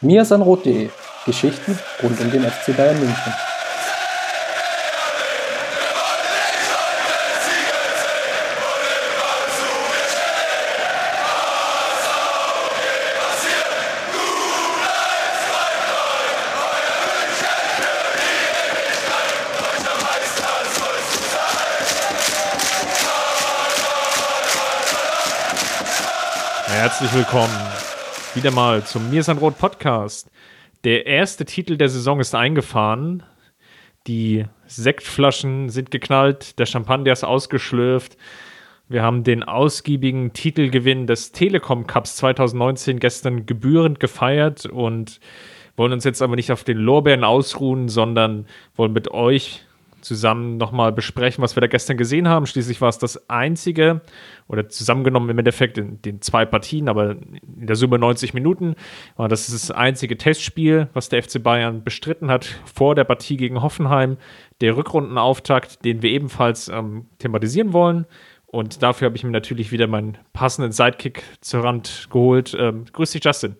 mirsanrot.de Geschichten rund um den FC Bayern München. Herzlich willkommen wieder mal zum Mir ist Rot Podcast. Der erste Titel der Saison ist eingefahren. Die Sektflaschen sind geknallt, der Champagner ist ausgeschlürft. Wir haben den ausgiebigen Titelgewinn des Telekom Cups 2019 gestern gebührend gefeiert und wollen uns jetzt aber nicht auf den Lorbeeren ausruhen, sondern wollen mit euch zusammen nochmal besprechen, was wir da gestern gesehen haben. Schließlich war es das einzige, oder zusammengenommen im Endeffekt in den zwei Partien, aber in der Summe 90 Minuten, war das das einzige Testspiel, was der FC Bayern bestritten hat vor der Partie gegen Hoffenheim. Der Rückrundenauftakt, den wir ebenfalls ähm, thematisieren wollen. Und dafür habe ich mir natürlich wieder meinen passenden Sidekick zur Rand geholt. Ähm, grüß dich, Justin.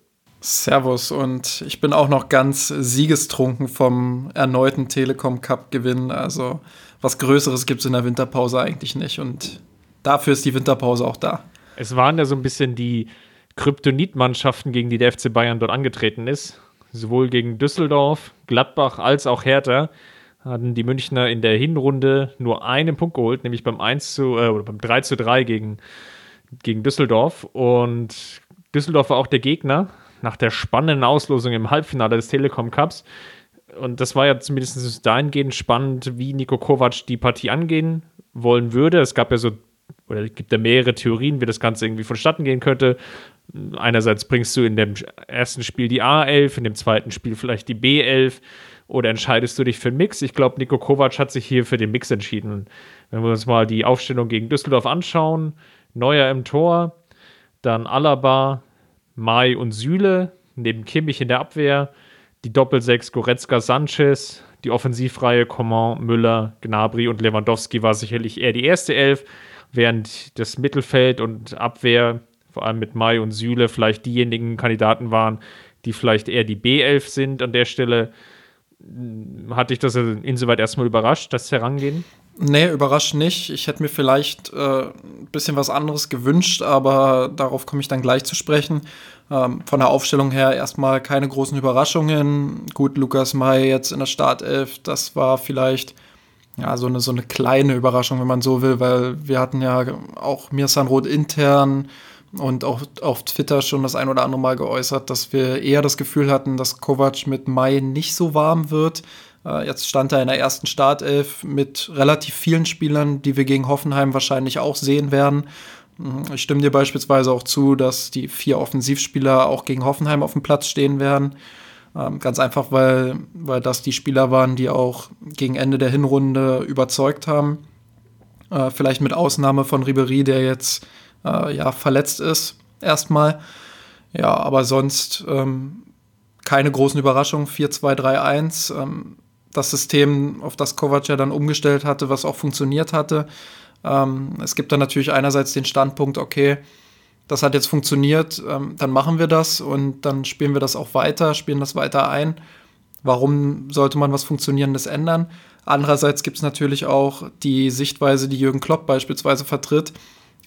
Servus und ich bin auch noch ganz siegestrunken vom erneuten Telekom Cup Gewinn. Also was Größeres gibt es in der Winterpause eigentlich nicht und dafür ist die Winterpause auch da. Es waren ja so ein bisschen die Kryptonit-Mannschaften, gegen die der FC Bayern dort angetreten ist. Sowohl gegen Düsseldorf, Gladbach als auch Hertha hatten die Münchner in der Hinrunde nur einen Punkt geholt, nämlich beim 1 zu, äh, oder beim 3 zu 3 gegen, gegen Düsseldorf. Und Düsseldorf war auch der Gegner, nach der spannenden Auslosung im Halbfinale des Telekom Cups. Und das war ja zumindest dahingehend spannend, wie Nico Kovac die Partie angehen wollen würde. Es gab ja so, oder es gibt ja mehrere Theorien, wie das Ganze irgendwie vonstatten gehen könnte. Einerseits bringst du in dem ersten Spiel die A11, in dem zweiten Spiel vielleicht die B11 oder entscheidest du dich für einen Mix? Ich glaube, Nico Kovac hat sich hier für den Mix entschieden. Wenn wir uns mal die Aufstellung gegen Düsseldorf anschauen, Neuer im Tor, dann Alaba, Mai und Süle, neben Kimmich in der Abwehr, die Doppelsechs Goretzka Sanchez, die Offensivreihe Coman, Müller, Gnabry und Lewandowski war sicherlich eher die erste Elf, während das Mittelfeld und Abwehr, vor allem mit Mai und Süle, vielleicht diejenigen Kandidaten waren, die vielleicht eher die B11 sind. An der Stelle hatte ich das insoweit erstmal überrascht, das Herangehen. Nee, überrascht nicht. Ich hätte mir vielleicht äh, ein bisschen was anderes gewünscht, aber darauf komme ich dann gleich zu sprechen. Ähm, von der Aufstellung her erstmal keine großen Überraschungen. Gut, Lukas May jetzt in der Startelf, das war vielleicht ja, so eine, so eine kleine Überraschung, wenn man so will, weil wir hatten ja auch Mirsan Roth intern und auch auf Twitter schon das ein oder andere Mal geäußert, dass wir eher das Gefühl hatten, dass Kovac mit Mai nicht so warm wird. Äh, jetzt stand er in der ersten Startelf mit relativ vielen Spielern, die wir gegen Hoffenheim wahrscheinlich auch sehen werden. Mhm, ich stimme dir beispielsweise auch zu, dass die vier Offensivspieler auch gegen Hoffenheim auf dem Platz stehen werden. Ähm, ganz einfach, weil, weil das die Spieler waren, die auch gegen Ende der Hinrunde überzeugt haben. Äh, vielleicht mit Ausnahme von Ribery, der jetzt äh, ja, verletzt ist, erstmal. Ja, aber sonst ähm, keine großen Überraschungen. 4-2-3-1. Ähm, das System, auf das Kovac ja dann umgestellt hatte, was auch funktioniert hatte. Ähm, es gibt dann natürlich einerseits den Standpunkt, okay, das hat jetzt funktioniert, ähm, dann machen wir das und dann spielen wir das auch weiter, spielen das weiter ein. Warum sollte man was Funktionierendes ändern? Andererseits gibt es natürlich auch die Sichtweise, die Jürgen Klopp beispielsweise vertritt,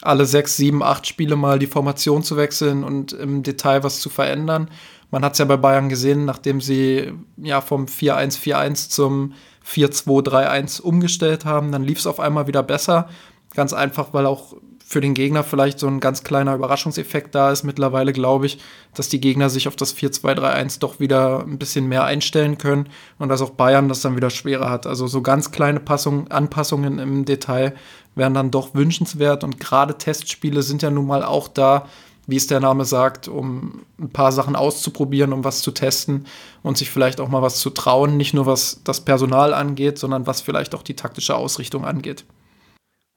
alle sechs, sieben, acht Spiele mal die Formation zu wechseln und im Detail was zu verändern. Man hat es ja bei Bayern gesehen, nachdem sie ja vom 4-1-4-1 zum 4-2-3-1 umgestellt haben, dann lief es auf einmal wieder besser. Ganz einfach, weil auch für den Gegner vielleicht so ein ganz kleiner Überraschungseffekt da ist. Mittlerweile glaube ich, dass die Gegner sich auf das 4-2-3-1 doch wieder ein bisschen mehr einstellen können und dass auch Bayern das dann wieder schwerer hat. Also so ganz kleine Passung, Anpassungen im Detail wären dann doch wünschenswert und gerade Testspiele sind ja nun mal auch da, wie es der Name sagt, um ein paar Sachen auszuprobieren, um was zu testen und sich vielleicht auch mal was zu trauen, nicht nur was das Personal angeht, sondern was vielleicht auch die taktische Ausrichtung angeht.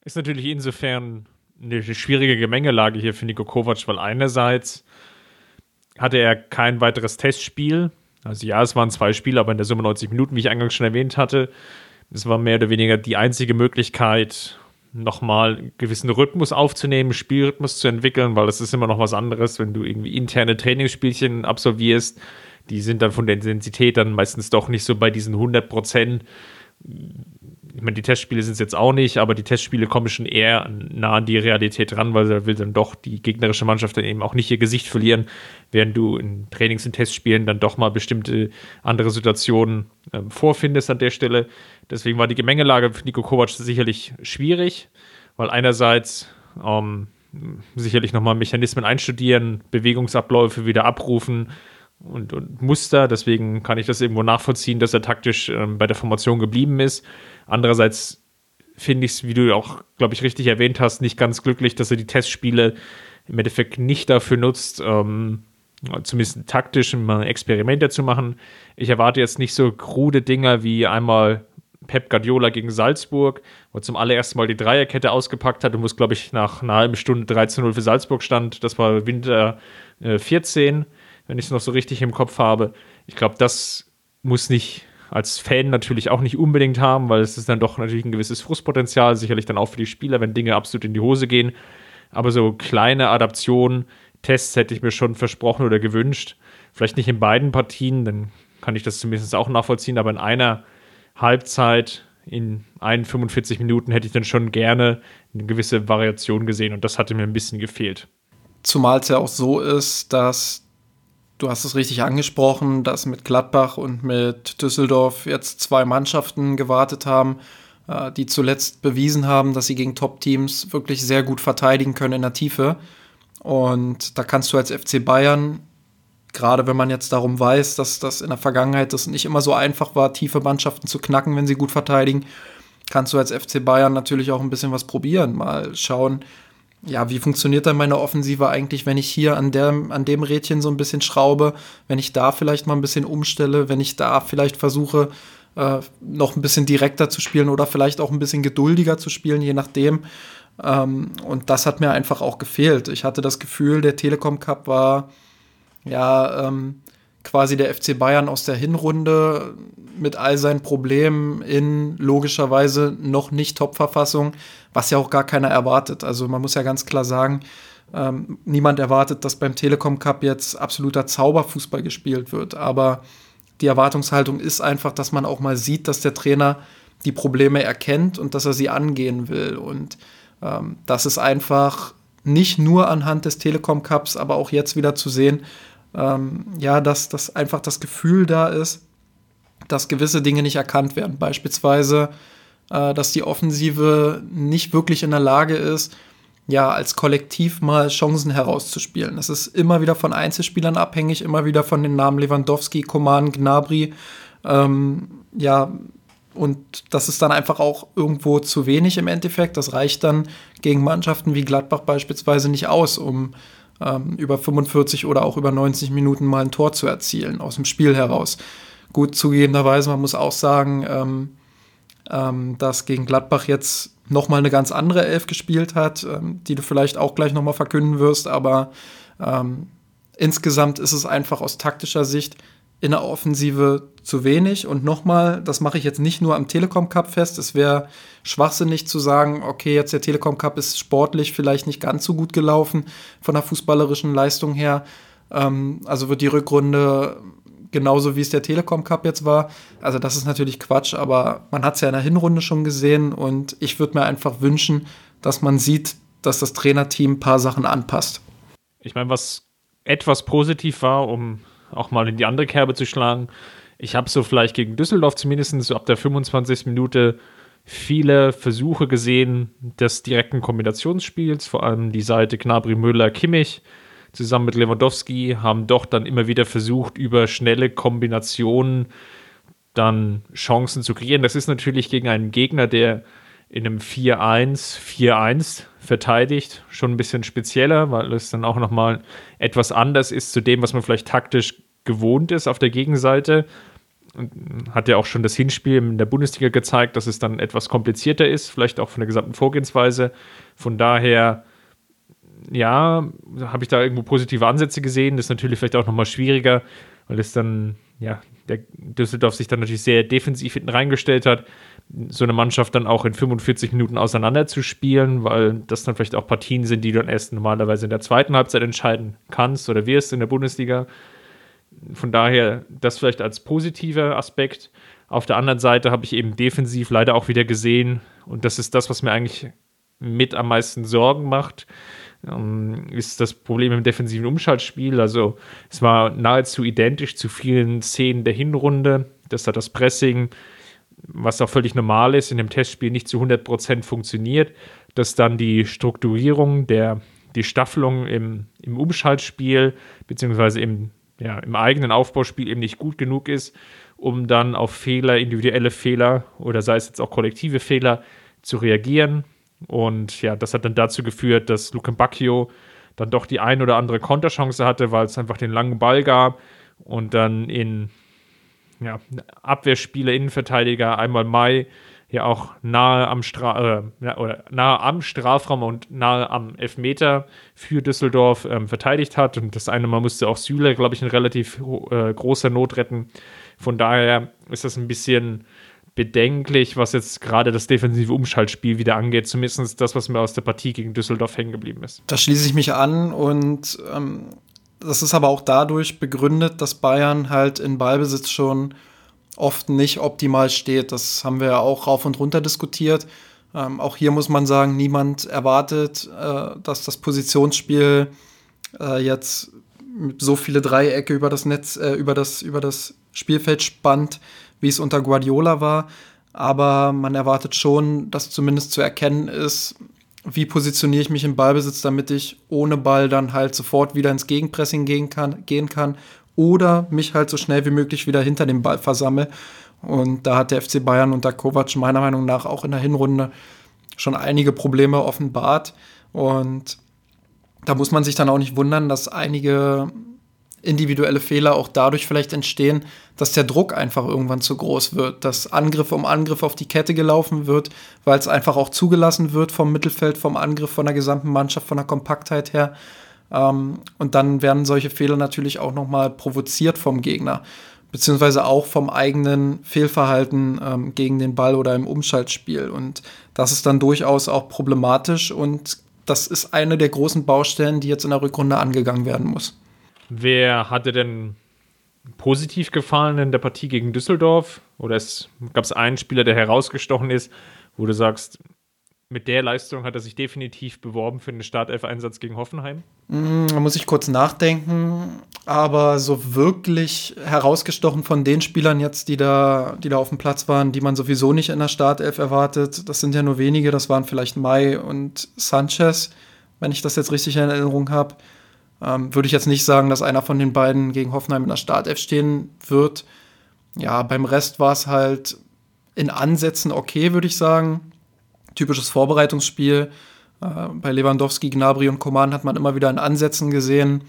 Ist natürlich insofern eine schwierige Gemengelage hier für Niko Kovac, weil einerseits hatte er kein weiteres Testspiel. Also ja, es waren zwei Spiele, aber in der Summe 90 Minuten, wie ich eingangs schon erwähnt hatte. Es war mehr oder weniger die einzige Möglichkeit, nochmal einen gewissen Rhythmus aufzunehmen, Spielrhythmus zu entwickeln, weil das ist immer noch was anderes, wenn du irgendwie interne Trainingsspielchen absolvierst, die sind dann von der Intensität dann meistens doch nicht so bei diesen 100 Prozent. Ich meine, die Testspiele sind es jetzt auch nicht, aber die Testspiele kommen schon eher nah an die Realität ran, weil da will dann doch die gegnerische Mannschaft dann eben auch nicht ihr Gesicht verlieren, während du in Trainings- und Testspielen dann doch mal bestimmte andere Situationen äh, vorfindest an der Stelle. Deswegen war die Gemengelage für Nico Kovac sicherlich schwierig, weil einerseits ähm, sicherlich nochmal Mechanismen einstudieren, Bewegungsabläufe wieder abrufen und, und, Muster. Deswegen kann ich das irgendwo nachvollziehen, dass er taktisch ähm, bei der Formation geblieben ist. Andererseits finde ich es, wie du auch, glaube ich, richtig erwähnt hast, nicht ganz glücklich, dass er die Testspiele im Endeffekt nicht dafür nutzt, ähm, zumindest taktisch mal Experimente zu machen. Ich erwarte jetzt nicht so krude Dinger wie einmal Pep Guardiola gegen Salzburg, wo er zum allerersten Mal die Dreierkette ausgepackt hat und wo es, glaube ich, nach einer halben Stunde 13-0 für Salzburg stand. Das war Winter äh, 14, wenn ich es noch so richtig im Kopf habe. Ich glaube, das muss nicht als Fan natürlich auch nicht unbedingt haben, weil es ist dann doch natürlich ein gewisses Frustpotenzial, sicherlich dann auch für die Spieler, wenn Dinge absolut in die Hose gehen. Aber so kleine Adaptionen, Tests hätte ich mir schon versprochen oder gewünscht. Vielleicht nicht in beiden Partien, dann kann ich das zumindest auch nachvollziehen, aber in einer Halbzeit in 41 Minuten hätte ich dann schon gerne eine gewisse Variation gesehen und das hatte mir ein bisschen gefehlt. Zumal es ja auch so ist, dass du hast es richtig angesprochen, dass mit Gladbach und mit Düsseldorf jetzt zwei Mannschaften gewartet haben, äh, die zuletzt bewiesen haben, dass sie gegen Top-Teams wirklich sehr gut verteidigen können in der Tiefe. Und da kannst du als FC Bayern gerade wenn man jetzt darum weiß, dass das in der Vergangenheit das nicht immer so einfach war, tiefe Mannschaften zu knacken, wenn sie gut verteidigen, kannst du als FC Bayern natürlich auch ein bisschen was probieren. Mal schauen, ja, wie funktioniert dann meine Offensive eigentlich, wenn ich hier an, der, an dem Rädchen so ein bisschen schraube, wenn ich da vielleicht mal ein bisschen umstelle, wenn ich da vielleicht versuche, äh, noch ein bisschen direkter zu spielen oder vielleicht auch ein bisschen geduldiger zu spielen, je nachdem. Ähm, und das hat mir einfach auch gefehlt. Ich hatte das Gefühl, der Telekom Cup war ja ähm, quasi der FC Bayern aus der Hinrunde mit all seinen Problemen in logischerweise noch nicht Top-Verfassung, was ja auch gar keiner erwartet. Also man muss ja ganz klar sagen, ähm, niemand erwartet, dass beim Telekom Cup jetzt absoluter Zauberfußball gespielt wird. Aber die Erwartungshaltung ist einfach, dass man auch mal sieht, dass der Trainer die Probleme erkennt und dass er sie angehen will. Und ähm, das ist einfach nicht nur anhand des Telekom Cups, aber auch jetzt wieder zu sehen, ähm, ja, dass, dass einfach das Gefühl da ist, dass gewisse Dinge nicht erkannt werden. Beispielsweise, äh, dass die Offensive nicht wirklich in der Lage ist, ja, als Kollektiv mal Chancen herauszuspielen. Das ist immer wieder von Einzelspielern abhängig, immer wieder von den Namen Lewandowski, Koman, Gnabry. Ähm, ja, und das ist dann einfach auch irgendwo zu wenig im Endeffekt. Das reicht dann gegen Mannschaften wie Gladbach beispielsweise nicht aus, um ähm, über 45 oder auch über 90 Minuten mal ein Tor zu erzielen aus dem Spiel heraus. Gut, zugegebenerweise, man muss auch sagen, ähm, ähm, dass gegen Gladbach jetzt nochmal eine ganz andere Elf gespielt hat, ähm, die du vielleicht auch gleich nochmal verkünden wirst, aber ähm, insgesamt ist es einfach aus taktischer Sicht in der Offensive zu wenig. Und nochmal, das mache ich jetzt nicht nur am Telekom Cup fest. Es wäre schwachsinnig zu sagen, okay, jetzt der Telekom Cup ist sportlich vielleicht nicht ganz so gut gelaufen von der fußballerischen Leistung her. Ähm, also wird die Rückrunde genauso wie es der Telekom Cup jetzt war. Also das ist natürlich Quatsch, aber man hat es ja in der Hinrunde schon gesehen und ich würde mir einfach wünschen, dass man sieht, dass das Trainerteam ein paar Sachen anpasst. Ich meine, was etwas positiv war, um auch mal in die andere Kerbe zu schlagen. Ich habe so vielleicht gegen Düsseldorf zumindest so ab der 25. Minute viele Versuche gesehen des direkten Kombinationsspiels, vor allem die Seite Gnabry, Müller, Kimmich zusammen mit Lewandowski haben doch dann immer wieder versucht, über schnelle Kombinationen dann Chancen zu kreieren. Das ist natürlich gegen einen Gegner, der in einem 4-1, 4-1 verteidigt, schon ein bisschen spezieller, weil es dann auch nochmal etwas anders ist zu dem, was man vielleicht taktisch gewohnt ist auf der Gegenseite. Hat ja auch schon das Hinspiel in der Bundesliga gezeigt, dass es dann etwas komplizierter ist, vielleicht auch von der gesamten Vorgehensweise. Von daher, ja, habe ich da irgendwo positive Ansätze gesehen. Das ist natürlich vielleicht auch nochmal schwieriger, weil es dann, ja, der Düsseldorf sich dann natürlich sehr defensiv hinten reingestellt hat so eine Mannschaft dann auch in 45 Minuten auseinanderzuspielen, weil das dann vielleicht auch Partien sind, die du dann erst normalerweise in der zweiten Halbzeit entscheiden kannst oder wirst in der Bundesliga. Von daher, das vielleicht als positiver Aspekt. Auf der anderen Seite habe ich eben defensiv leider auch wieder gesehen, und das ist das, was mir eigentlich mit am meisten Sorgen macht, ähm, ist das Problem im defensiven Umschaltspiel. Also es war nahezu identisch zu vielen Szenen der Hinrunde, dass da das Pressing, was auch völlig normal ist, in dem Testspiel nicht zu 100% funktioniert, dass dann die Strukturierung, der, die Staffelung im, im Umschaltspiel, beziehungsweise im, ja, im eigenen Aufbauspiel eben nicht gut genug ist, um dann auf Fehler, individuelle Fehler oder sei es jetzt auch kollektive Fehler zu reagieren. Und ja, das hat dann dazu geführt, dass Luke Bacchio dann doch die ein oder andere Konterchance hatte, weil es einfach den langen Ball gab und dann in ja, Abwehrspieler, Innenverteidiger, einmal Mai, ja auch nahe am, Stra äh, oder nahe am Strafraum und nahe am Elfmeter für Düsseldorf ähm, verteidigt hat. Und das eine Mal musste auch Süle, glaube ich, in relativ äh, großer Not retten. Von daher ist das ein bisschen bedenklich, was jetzt gerade das defensive Umschaltspiel wieder angeht. Zumindest das, was mir aus der Partie gegen Düsseldorf hängen geblieben ist. Da schließe ich mich an und ähm, das ist aber auch dadurch begründet, dass Bayern halt in Ballbesitz schon oft nicht optimal steht. Das haben wir ja auch rauf und runter diskutiert. Ähm, auch hier muss man sagen, niemand erwartet, äh, dass das Positionsspiel äh, jetzt so viele Dreiecke über das Netz, äh, über, das, über das Spielfeld spannt, wie es unter Guardiola war. Aber man erwartet schon, dass zumindest zu erkennen ist, wie positioniere ich mich im Ballbesitz, damit ich ohne Ball dann halt sofort wieder ins Gegenpressing gehen kann, gehen kann oder mich halt so schnell wie möglich wieder hinter dem Ball versammle. Und da hat der FC Bayern unter Kovac meiner Meinung nach auch in der Hinrunde schon einige Probleme offenbart. Und da muss man sich dann auch nicht wundern, dass einige individuelle Fehler auch dadurch vielleicht entstehen, dass der Druck einfach irgendwann zu groß wird, dass Angriff um Angriff auf die Kette gelaufen wird, weil es einfach auch zugelassen wird vom Mittelfeld, vom Angriff, von der gesamten Mannschaft, von der Kompaktheit her. Ähm, und dann werden solche Fehler natürlich auch nochmal provoziert vom Gegner, beziehungsweise auch vom eigenen Fehlverhalten ähm, gegen den Ball oder im Umschaltspiel. Und das ist dann durchaus auch problematisch und das ist eine der großen Baustellen, die jetzt in der Rückrunde angegangen werden muss. Wer hatte denn positiv gefallen in der Partie gegen Düsseldorf? Oder gab es einen Spieler, der herausgestochen ist, wo du sagst, mit der Leistung hat er sich definitiv beworben für einen Startelf-Einsatz gegen Hoffenheim? Mm, da muss ich kurz nachdenken. Aber so wirklich herausgestochen von den Spielern jetzt, die da, die da auf dem Platz waren, die man sowieso nicht in der Startelf erwartet, das sind ja nur wenige. Das waren vielleicht Mai und Sanchez, wenn ich das jetzt richtig in Erinnerung habe. Ähm, Würde ich jetzt nicht sagen, dass einer von den beiden gegen Hoffenheim in der Startelf stehen wird. Ja, beim Rest war es halt in Ansätzen okay, würde ich sagen. Typisches Vorbereitungsspiel. Äh, bei Lewandowski, Gnabry und Coman hat man immer wieder in Ansätzen gesehen,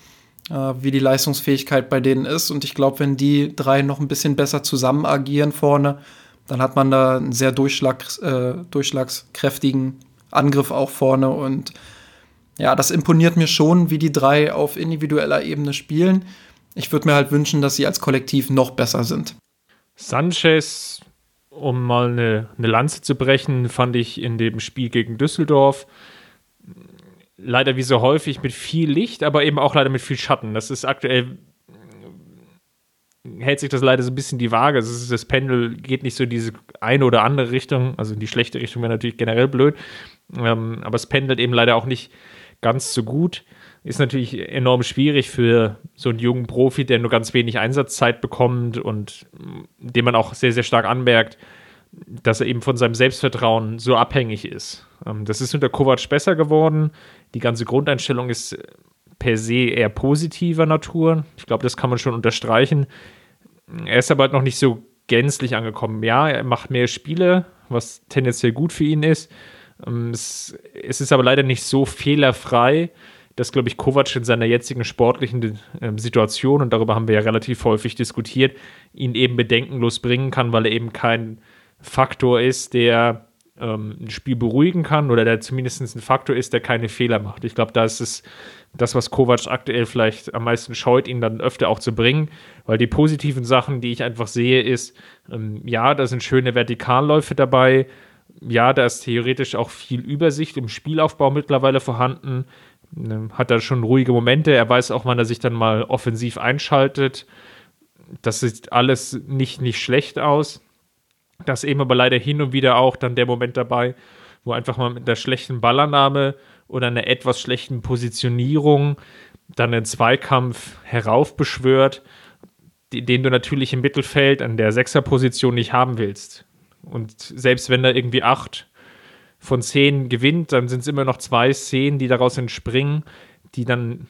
äh, wie die Leistungsfähigkeit bei denen ist. Und ich glaube, wenn die drei noch ein bisschen besser zusammen agieren vorne, dann hat man da einen sehr durchschlags, äh, durchschlagskräftigen Angriff auch vorne und ja, das imponiert mir schon, wie die drei auf individueller Ebene spielen. Ich würde mir halt wünschen, dass sie als Kollektiv noch besser sind. Sanchez, um mal eine, eine Lanze zu brechen, fand ich in dem Spiel gegen Düsseldorf leider wie so häufig mit viel Licht, aber eben auch leider mit viel Schatten. Das ist aktuell hält sich das leider so ein bisschen die Waage. Ist, das Pendel geht nicht so in diese eine oder andere Richtung. Also in die schlechte Richtung wäre natürlich generell blöd. Ähm, aber es pendelt eben leider auch nicht ganz so gut. Ist natürlich enorm schwierig für so einen jungen Profi, der nur ganz wenig Einsatzzeit bekommt und dem man auch sehr, sehr stark anmerkt, dass er eben von seinem Selbstvertrauen so abhängig ist. Ähm, das ist unter Kovac besser geworden. Die ganze Grundeinstellung ist per se eher positiver Natur. Ich glaube, das kann man schon unterstreichen. Er ist aber halt noch nicht so gänzlich angekommen. Ja, er macht mehr Spiele, was tendenziell gut für ihn ist. Ähm, es, ist aber leider nicht so fehlerfrei, dass, glaube ich, Kovac in seiner jetzigen sportlichen äh, Situation, und darüber haben wir ja relativ häufig diskutiert, ihn eben bedenkenlos bringen kann, weil er eben kein Faktor ist, der ähm, ein Spiel beruhigen kann oder der zumindest ein Faktor ist, der keine Fehler macht. Ich glaube, da ist es das, was Kovac aktuell vielleicht am meisten scheut, ihn dann öfter auch zu bringen, weil die positiven Sachen, die ich einfach sehe, ist, ähm, ja, da sind schöne Vertikalläufe dabei, ja, da ist theoretisch auch viel Übersicht im Spielaufbau mittlerweile vorhanden. Ähm, hat da schon ruhige Momente. Er weiß auch, wann er sich dann mal offensiv einschaltet. das sieht alles nicht, nicht schlecht aus. Da ist eben aber leider hin und wieder auch dann der Moment dabei, wo einfach mal mit der schlechten Ballannahme oder einer etwas schlechten Positionierung dann einen Zweikampf heraufbeschwört, den du natürlich im Mittelfeld an der Sechserposition nicht haben willst. Und selbst wenn da irgendwie acht von zehn gewinnt, dann sind es immer noch zwei Szenen, die daraus entspringen, die dann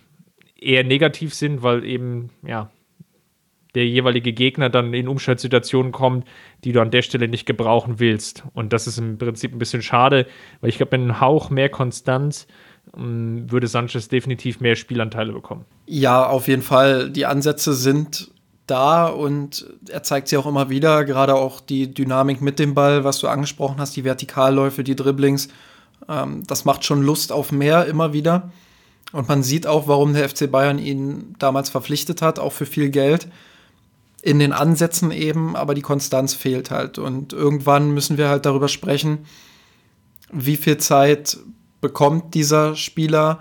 eher negativ sind, weil eben, ja, der jeweilige Gegner dann in Umschaltsituationen kommt, die du an der Stelle nicht gebrauchen willst. Und das ist im Prinzip ein bisschen schade, weil ich glaube, mit einem Hauch mehr Konstanz ähm, würde Sanchez definitiv mehr Spielanteile bekommen. Ja, auf jeden Fall. Die Ansätze sind da und er zeigt sie auch immer wieder, gerade auch die Dynamik mit dem Ball, was du angesprochen hast, die Vertikalläufe, die Dribblings. Ähm, das macht schon Lust auf mehr immer wieder. Und man sieht auch, warum der FC Bayern ihn damals verpflichtet hat, auch für viel Geld. In den Ansätzen eben, aber die Konstanz fehlt halt. Und irgendwann müssen wir halt darüber sprechen, wie viel Zeit bekommt dieser Spieler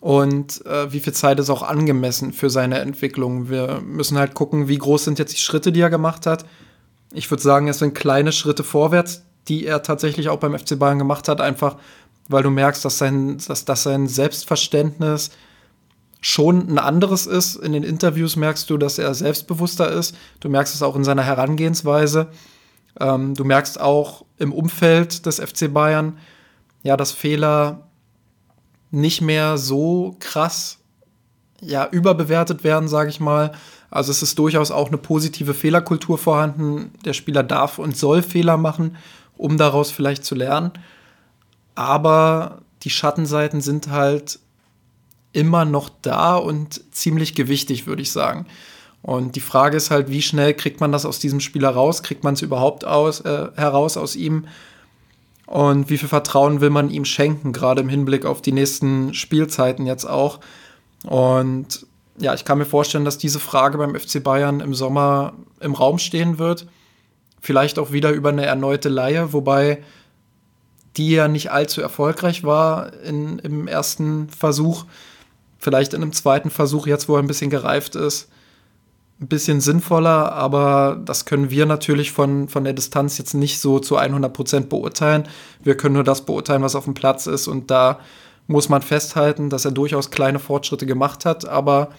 und äh, wie viel Zeit ist auch angemessen für seine Entwicklung. Wir müssen halt gucken, wie groß sind jetzt die Schritte, die er gemacht hat. Ich würde sagen, es sind kleine Schritte vorwärts, die er tatsächlich auch beim FC Bayern gemacht hat, einfach weil du merkst, dass sein, dass, dass sein Selbstverständnis schon ein anderes ist. In den Interviews merkst du, dass er selbstbewusster ist. Du merkst es auch in seiner Herangehensweise. Ähm, du merkst auch im Umfeld des FC Bayern, ja, dass Fehler nicht mehr so krass ja, überbewertet werden, sage ich mal. Also es ist durchaus auch eine positive Fehlerkultur vorhanden. Der Spieler darf und soll Fehler machen, um daraus vielleicht zu lernen. Aber die Schattenseiten sind halt immer noch da und ziemlich gewichtig, würde ich sagen. Und die Frage ist halt, wie schnell kriegt man das aus diesem Spieler raus? Kriegt man es überhaupt aus, äh, heraus aus ihm? Und wie viel Vertrauen will man ihm schenken, gerade im Hinblick auf die nächsten Spielzeiten jetzt auch? Und ja, ich kann mir vorstellen, dass diese Frage beim FC Bayern im Sommer im Raum stehen wird. Vielleicht auch wieder über eine erneute Leihe, wobei die ja nicht allzu erfolgreich war in, im ersten Versuch. Vielleicht in einem zweiten Versuch, jetzt wo er ein bisschen gereift ist, ein bisschen sinnvoller, aber das können wir natürlich von, von der Distanz jetzt nicht so zu 100 Prozent beurteilen. Wir können nur das beurteilen, was auf dem Platz ist und da muss man festhalten, dass er durchaus kleine Fortschritte gemacht hat, aber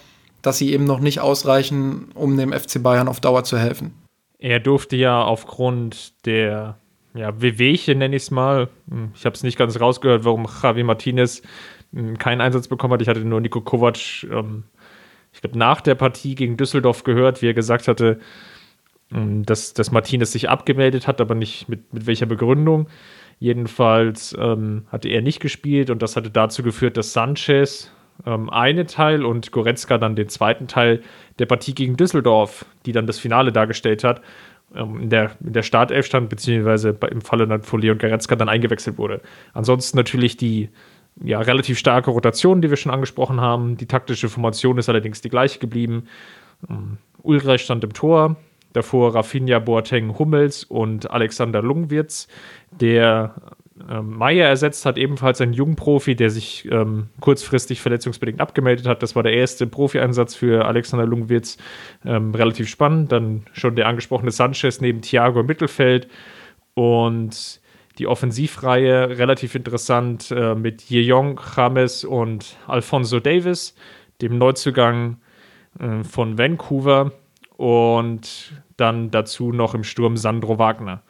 dass sie eben noch nicht ausreichen, um dem FC Bayern auf Dauer zu helfen. Er durfte ja aufgrund der ja, Wehwehchen, nenne ich es mal, hm, ich habe es nicht ganz rausgehört, warum Javi Martinez hm, keinen Einsatz bekommen hat. Ich hatte nur Nico Kovac ähm, ich glaube, nach der Partie gegen Düsseldorf gehört, wie er gesagt hatte, ähm, dass, dass Martinez sich abgemeldet hat, aber nicht mit, mit welcher Begründung. Jedenfalls ähm, hatte er nicht gespielt und das hatte dazu geführt, dass Sanchez ähm, eine Teil und Goretzka dann den zweiten Teil der Partie gegen Düsseldorf, die dann das Finale dargestellt hat, ähm, in, der, in der Startelf stand, beziehungsweise im Falle dann von Leon Goretzka dann eingewechselt wurde. Ansonsten natürlich die ja, relativ starke Rotation, die wir schon angesprochen haben. Die taktische Formation ist allerdings die gleiche geblieben. Um, Ulreich stand im Tor, davor Rafinha, Boateng, Hummels und Alexander Lungwirz, der ähm, Meier ersetzt hat, ebenfalls ein Jungprofi, der sich ähm, kurzfristig verletzungsbedingt abgemeldet hat. Das war der erste Profi-Einsatz für Alexander Lungwirz. Ähm, relativ spannend. Dann schon der angesprochene Sanchez neben Thiago im Mittelfeld und die Offensivreihe relativ interessant äh, mit Jejong, James und Alfonso Davis, dem Neuzugang äh, von Vancouver und dann dazu noch im Sturm Sandro Wagner.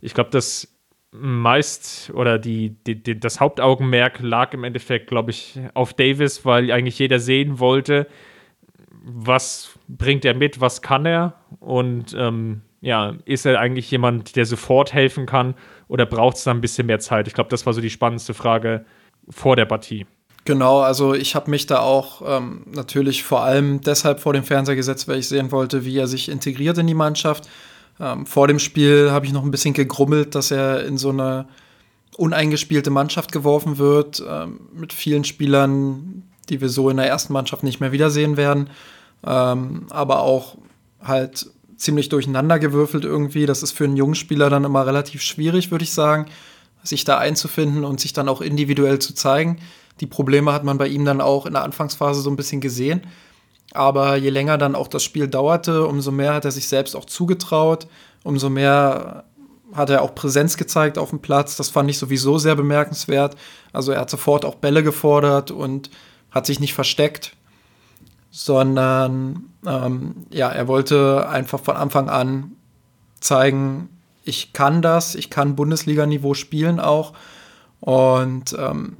Ich glaube, das meist oder die, die, die, das Hauptaugenmerk lag im Endeffekt, glaube ich, auf Davis, weil eigentlich jeder sehen wollte, was bringt er mit, was kann er und ähm, ja, ist er eigentlich jemand, der sofort helfen kann oder braucht es da ein bisschen mehr Zeit? Ich glaube, das war so die spannendste Frage vor der Partie. Genau, also ich habe mich da auch ähm, natürlich vor allem deshalb vor dem Fernseher gesetzt, weil ich sehen wollte, wie er sich integriert in die Mannschaft. Ähm, vor dem Spiel habe ich noch ein bisschen gegrummelt, dass er in so eine uneingespielte Mannschaft geworfen wird, ähm, mit vielen Spielern, die wir so in der ersten Mannschaft nicht mehr wiedersehen werden. Ähm, aber auch halt ziemlich durcheinander gewürfelt irgendwie. Das ist für einen jungen Spieler dann immer relativ schwierig, würde ich sagen, sich da einzufinden und sich dann auch individuell zu zeigen. Die Probleme hat man bei ihm dann auch in der Anfangsphase so ein bisschen gesehen. Aber je länger dann auch das Spiel dauerte, umso mehr hat er sich selbst auch zugetraut, umso mehr hat er auch Präsenz gezeigt auf dem Platz. Das fand ich sowieso sehr bemerkenswert. Also er hat sofort auch Bälle gefordert und hat sich nicht versteckt, sondern ähm, ja, er wollte einfach von Anfang an zeigen, ich kann das, ich kann Bundesliga-Niveau spielen auch. Und ähm,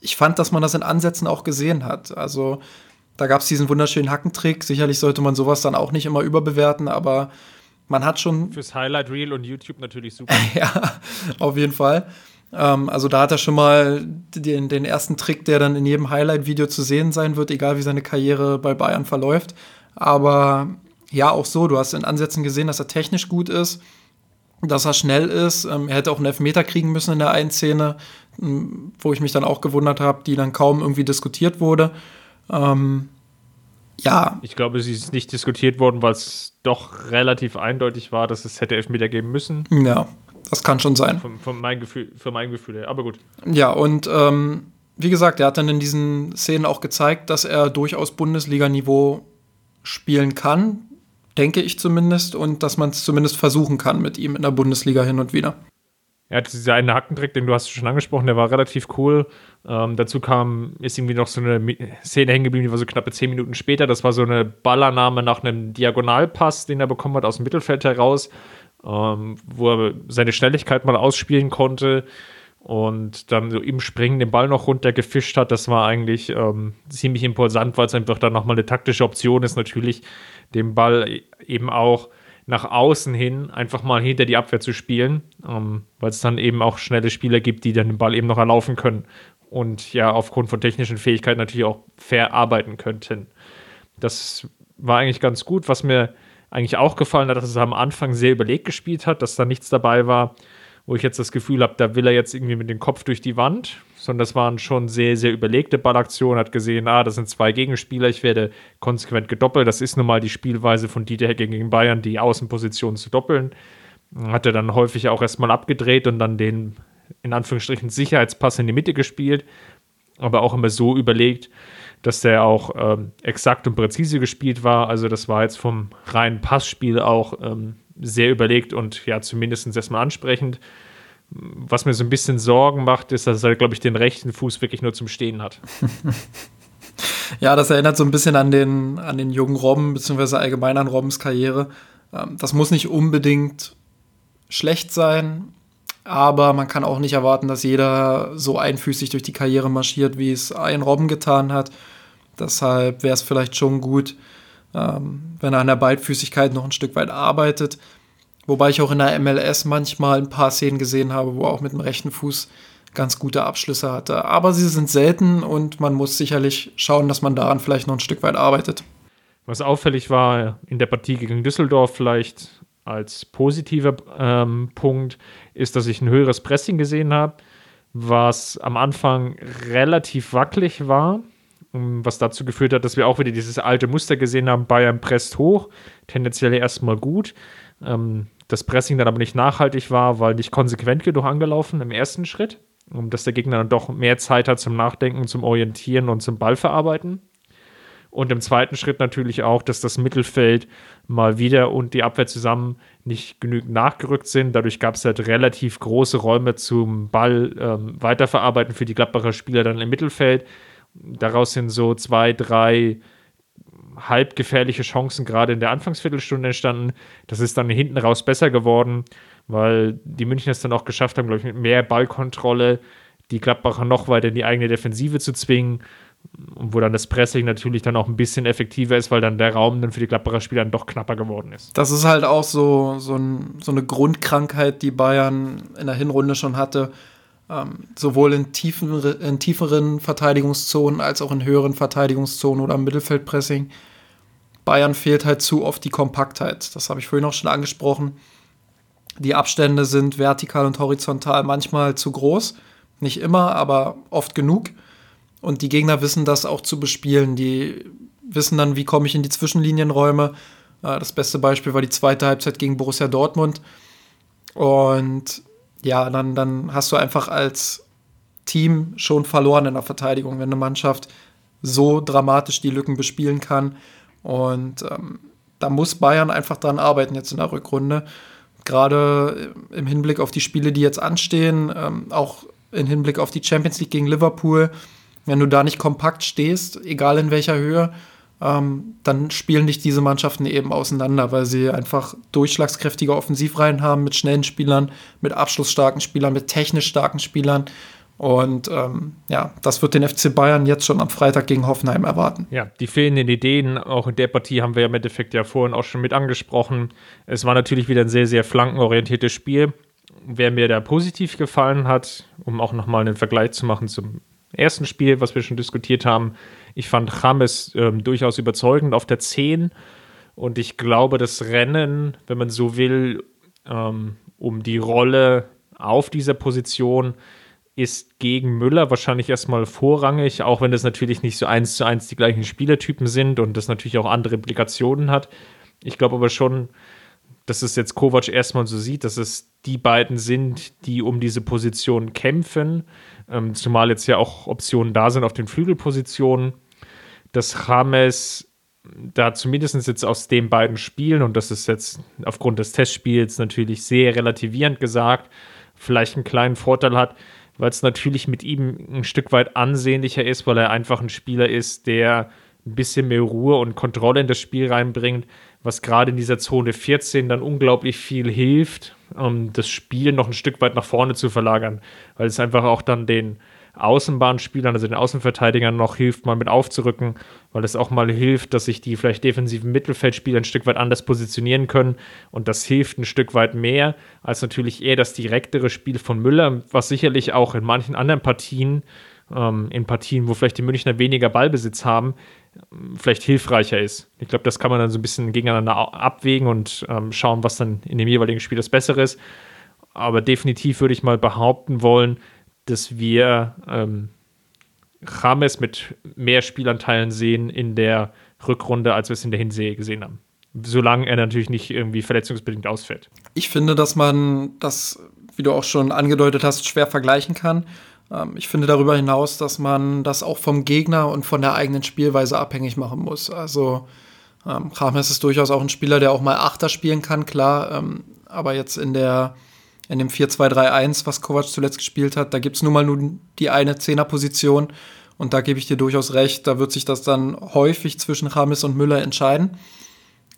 ich fand, dass man das in Ansätzen auch gesehen hat. Also da gab es diesen wunderschönen Hackentrick. Sicherlich sollte man sowas dann auch nicht immer überbewerten, aber man hat schon. Fürs Highlight Reel und YouTube natürlich super. ja, auf jeden Fall. Ähm, also da hat er schon mal den, den ersten Trick, der dann in jedem Highlight-Video zu sehen sein wird, egal wie seine Karriere bei Bayern verläuft. Aber ja, auch so, du hast in Ansätzen gesehen, dass er technisch gut ist, dass er schnell ist. Ähm, er hätte auch einen Elfmeter kriegen müssen in der einen Szene, ähm, wo ich mich dann auch gewundert habe, die dann kaum irgendwie diskutiert wurde. Ähm, ja. Ich glaube, sie ist nicht diskutiert worden, weil es doch relativ eindeutig war, dass es hätte Elfmeter geben müssen. Ja, das kann schon sein. Von, von mein Gefühl, für mein Gefühl her, aber gut. Ja, und ähm, wie gesagt, er hat dann in diesen Szenen auch gezeigt, dass er durchaus Bundesliga-Niveau spielen kann, denke ich zumindest, und dass man es zumindest versuchen kann mit ihm in der Bundesliga hin und wieder. Er hat dieser eine Hackentrick, den du hast schon angesprochen, der war relativ cool. Ähm, dazu kam, ist irgendwie noch so eine Szene hängen geblieben, die war so knappe zehn Minuten später. Das war so eine Ballernahme nach einem Diagonalpass, den er bekommen hat aus dem Mittelfeld heraus, ähm, wo er seine Schnelligkeit mal ausspielen konnte und dann so im Springen den Ball noch runtergefischt hat. Das war eigentlich ähm, ziemlich impulsant, weil es einfach dann nochmal eine taktische Option ist, natürlich den Ball eben auch nach außen hin einfach mal hinter die Abwehr zu spielen, ähm, weil es dann eben auch schnelle Spieler gibt, die dann den Ball eben noch erlaufen können und ja aufgrund von technischen Fähigkeiten natürlich auch verarbeiten könnten. Das war eigentlich ganz gut. Was mir eigentlich auch gefallen hat, dass es am Anfang sehr überlegt gespielt hat, dass da nichts dabei war, wo ich jetzt das Gefühl habe, da will er jetzt irgendwie mit dem Kopf durch die Wand, sondern das waren schon sehr, sehr überlegte Ballaktionen, hat gesehen, ah, das sind zwei Gegenspieler, ich werde konsequent gedoppelt, das ist nun mal die Spielweise von Dieter Hecking gegen Bayern, die Außenposition zu doppeln. Hat er dann häufig auch erstmal abgedreht und dann den, in Anführungsstrichen, Sicherheitspass in die Mitte gespielt, aber auch immer so überlegt, dass der auch ähm, exakt und präzise gespielt war. Also das war jetzt vom reinen Passspiel auch ähm, sehr überlegt und ja, zumindest erstmal ansprechend. Was mir so ein bisschen Sorgen macht, ist, dass er, glaube ich, den rechten Fuß wirklich nur zum Stehen hat. ja, das erinnert so ein bisschen an den, an den jungen Robben, beziehungsweise allgemein an Robbens Karriere. Ähm, das muss nicht unbedingt schlecht sein, aber man kann auch nicht erwarten, dass jeder so einfüßig durch die Karriere marschiert, wie es ein Robben getan hat. Deshalb wäre es vielleicht schon gut, ähm, wenn er an der Beidfüßigkeit noch ein Stück weit arbeitet. Wobei ich auch in der MLS manchmal ein paar Szenen gesehen habe, wo er auch mit dem rechten Fuß ganz gute Abschlüsse hatte. Aber sie sind selten und man muss sicherlich schauen, dass man daran vielleicht noch ein Stück weit arbeitet. Was auffällig war in der Partie gegen Düsseldorf vielleicht als positiver ähm, Punkt, ist, dass ich ein höheres Pressing gesehen habe, was am Anfang relativ wackelig war was dazu geführt hat, dass wir auch wieder dieses alte Muster gesehen haben, Bayern presst hoch, tendenziell erstmal gut. Ähm, das Pressing dann aber nicht nachhaltig war, weil nicht konsequent genug angelaufen im ersten Schritt, um dass der Gegner dann doch mehr Zeit hat zum Nachdenken, zum Orientieren und zum Ballverarbeiten. Und im zweiten Schritt natürlich auch, dass das Mittelfeld mal wieder und die Abwehr zusammen nicht genügend nachgerückt sind. Dadurch gab es halt relativ große Räume zum Ball ähm, weiterverarbeiten für die Gladbacher Spieler dann im Mittelfeld Daraus sind so zwei, drei halbgefährliche Chancen gerade in der Anfangsviertelstunde entstanden. Das ist dann hinten raus besser geworden, weil die Münchner es dann auch geschafft haben, glaube ich, mit mehr Ballkontrolle die Gladbacher noch weiter in die eigene Defensive zu zwingen. Und wo dann das Pressing natürlich dann auch ein bisschen effektiver ist, weil dann der Raum dann für die Gladbacher Spieler dann doch knapper geworden ist. Das ist halt auch so, so, ein, so eine Grundkrankheit, die Bayern in der Hinrunde schon hatte ähm, sowohl in, tiefen, in tieferen Verteidigungszonen als auch in höheren Verteidigungszonen oder im Mittelfeldpressing. Bayern fehlt halt zu oft die Kompaktheit. Das habe ich vorhin auch schon angesprochen. Die Abstände sind vertikal und horizontal manchmal zu groß. Nicht immer, aber oft genug. Und die Gegner wissen das auch zu bespielen. Die wissen dann, wie komme ich in die Zwischenlinienräume. Äh, das beste Beispiel war die zweite Halbzeit gegen Borussia Dortmund. Und ja, dann, dann hast du einfach als Team schon verloren in der Verteidigung, wenn eine Mannschaft so dramatisch die Lücken bespielen kann Und ähm, da muss Bayern einfach dran arbeiten jetzt in der Rückrunde. Gerade im Hinblick auf die Spiele, die jetzt anstehen, ähm, auch im Hinblick auf die Champions League gegen Liverpool. Wenn du da nicht kompakt stehst, egal in welcher Höhe, ähm, dann spielen dich diese Mannschaften eben auseinander, weil sie einfach durchschlagskräftige Offensivreihen haben mit schnellen Spielern, mit abschlussstarken Spielern, mit technisch starken Spielern. Und ähm, ja, das wird den FC Bayern jetzt schon am Freitag gegen Hoffenheim erwarten. Ja, die fehlenden Ideen, auch in der Partie haben wir im Endeffekt ja vorhin auch schon mit angesprochen. Es war natürlich wieder ein sehr, sehr flankenorientiertes Spiel. Wer mir da positiv gefallen hat, um auch nochmal einen Vergleich zu machen zum ersten Spiel, was wir schon diskutiert haben, ich fand James ähm, durchaus überzeugend auf der 10 und ich glaube, das Rennen, wenn man so will, ähm, um die Rolle auf dieser Position ist gegen Müller wahrscheinlich erstmal vorrangig, auch wenn das natürlich nicht so eins zu eins die gleichen Spielertypen sind und das natürlich auch andere Implikationen hat. Ich glaube aber schon, dass es jetzt Kovac erstmal so sieht, dass es die beiden sind, die um diese Position kämpfen, ähm, zumal jetzt ja auch Optionen da sind auf den Flügelpositionen, dass James da zumindest jetzt aus den beiden Spielen, und das ist jetzt aufgrund des Testspiels natürlich sehr relativierend gesagt, vielleicht einen kleinen Vorteil hat, weil es natürlich mit ihm ein Stück weit ansehnlicher ist, weil er einfach ein Spieler ist, der ein bisschen mehr Ruhe und Kontrolle in das Spiel reinbringt, was gerade in dieser Zone 14 dann unglaublich viel hilft, um das Spiel noch ein Stück weit nach vorne zu verlagern, weil es einfach auch dann den Außenbahnspielern, also den Außenverteidigern noch hilft, mal mit aufzurücken, weil es auch mal hilft, dass sich die vielleicht defensiven Mittelfeldspieler ein Stück weit anders positionieren können. Und das hilft ein Stück weit mehr als natürlich eher das direktere Spiel von Müller, was sicherlich auch in manchen anderen Partien, in Partien, wo vielleicht die Münchner weniger Ballbesitz haben, vielleicht hilfreicher ist. Ich glaube, das kann man dann so ein bisschen gegeneinander abwägen und ähm, schauen, was dann in dem jeweiligen Spiel das Bessere ist. Aber definitiv würde ich mal behaupten wollen, dass wir ähm, James mit mehr Spielanteilen sehen in der Rückrunde, als wir es in der Hinsehe gesehen haben. Solange er natürlich nicht irgendwie verletzungsbedingt ausfällt. Ich finde, dass man das, wie du auch schon angedeutet hast, schwer vergleichen kann. Ähm, ich finde darüber hinaus, dass man das auch vom Gegner und von der eigenen Spielweise abhängig machen muss. Also ähm, James ist durchaus auch ein Spieler, der auch mal Achter spielen kann, klar. Ähm, aber jetzt in der in dem 4-2-3-1, was Kovac zuletzt gespielt hat, da gibt es nun mal nur die eine Zehnerposition. Und da gebe ich dir durchaus recht, da wird sich das dann häufig zwischen Ramis und Müller entscheiden.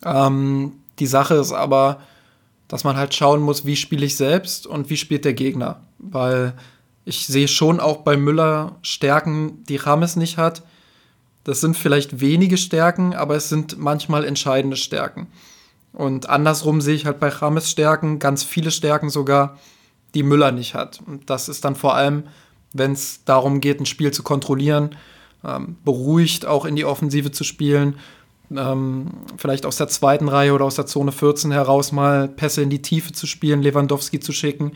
Ähm, die Sache ist aber, dass man halt schauen muss, wie spiele ich selbst und wie spielt der Gegner. Weil ich sehe schon auch bei Müller Stärken, die Rames nicht hat. Das sind vielleicht wenige Stärken, aber es sind manchmal entscheidende Stärken. Und andersrum sehe ich halt bei Rames Stärken, ganz viele Stärken sogar, die Müller nicht hat. Und das ist dann vor allem, wenn es darum geht, ein Spiel zu kontrollieren, ähm, beruhigt auch in die Offensive zu spielen, ähm, vielleicht aus der zweiten Reihe oder aus der Zone 14 heraus mal Pässe in die Tiefe zu spielen, Lewandowski zu schicken.